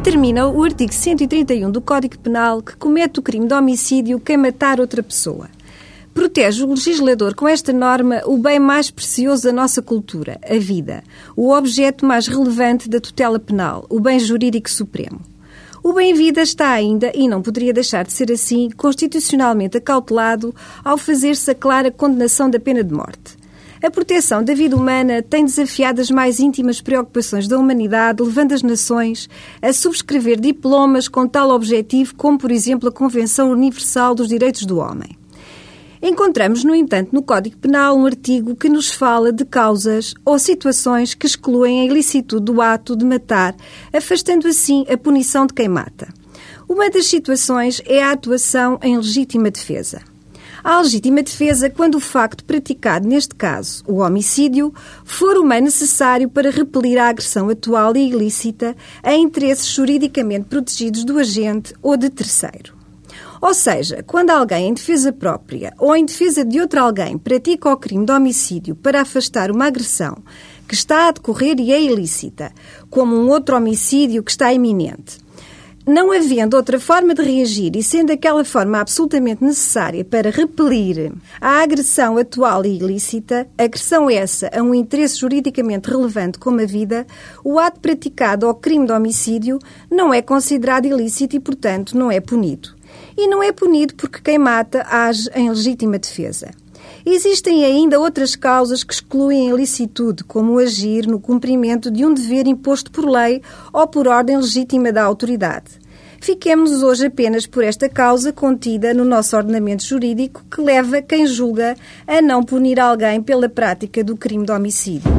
determina o artigo 131 do Código Penal que comete o crime de homicídio quem matar outra pessoa. Protege o legislador com esta norma o bem mais precioso da nossa cultura, a vida, o objeto mais relevante da tutela penal, o bem jurídico supremo. O bem-vida está ainda, e não poderia deixar de ser assim, constitucionalmente acautelado ao fazer-se a clara condenação da pena de morte. A proteção da vida humana tem desafiado as mais íntimas preocupações da humanidade, levando as nações a subscrever diplomas com tal objetivo, como, por exemplo, a Convenção Universal dos Direitos do Homem. Encontramos, no entanto, no Código Penal um artigo que nos fala de causas ou situações que excluem a ilicitude do ato de matar, afastando assim a punição de quem mata. Uma das situações é a atuação em legítima defesa. A legítima defesa quando o facto praticado, neste caso, o homicídio, for o meio necessário para repelir a agressão atual e ilícita a interesses juridicamente protegidos do agente ou de terceiro. Ou seja, quando alguém em defesa própria ou em defesa de outro alguém pratica o crime de homicídio para afastar uma agressão que está a decorrer e é ilícita, como um outro homicídio que está iminente, não havendo outra forma de reagir e sendo aquela forma absolutamente necessária para repelir a agressão atual e ilícita, agressão essa a um interesse juridicamente relevante como a vida, o ato praticado ao crime de homicídio não é considerado ilícito e, portanto, não é punido e não é punido porque quem mata age em legítima defesa. Existem ainda outras causas que excluem a ilicitude, como agir no cumprimento de um dever imposto por lei ou por ordem legítima da autoridade. Fiquemos hoje apenas por esta causa contida no nosso ordenamento jurídico que leva quem julga a não punir alguém pela prática do crime de homicídio.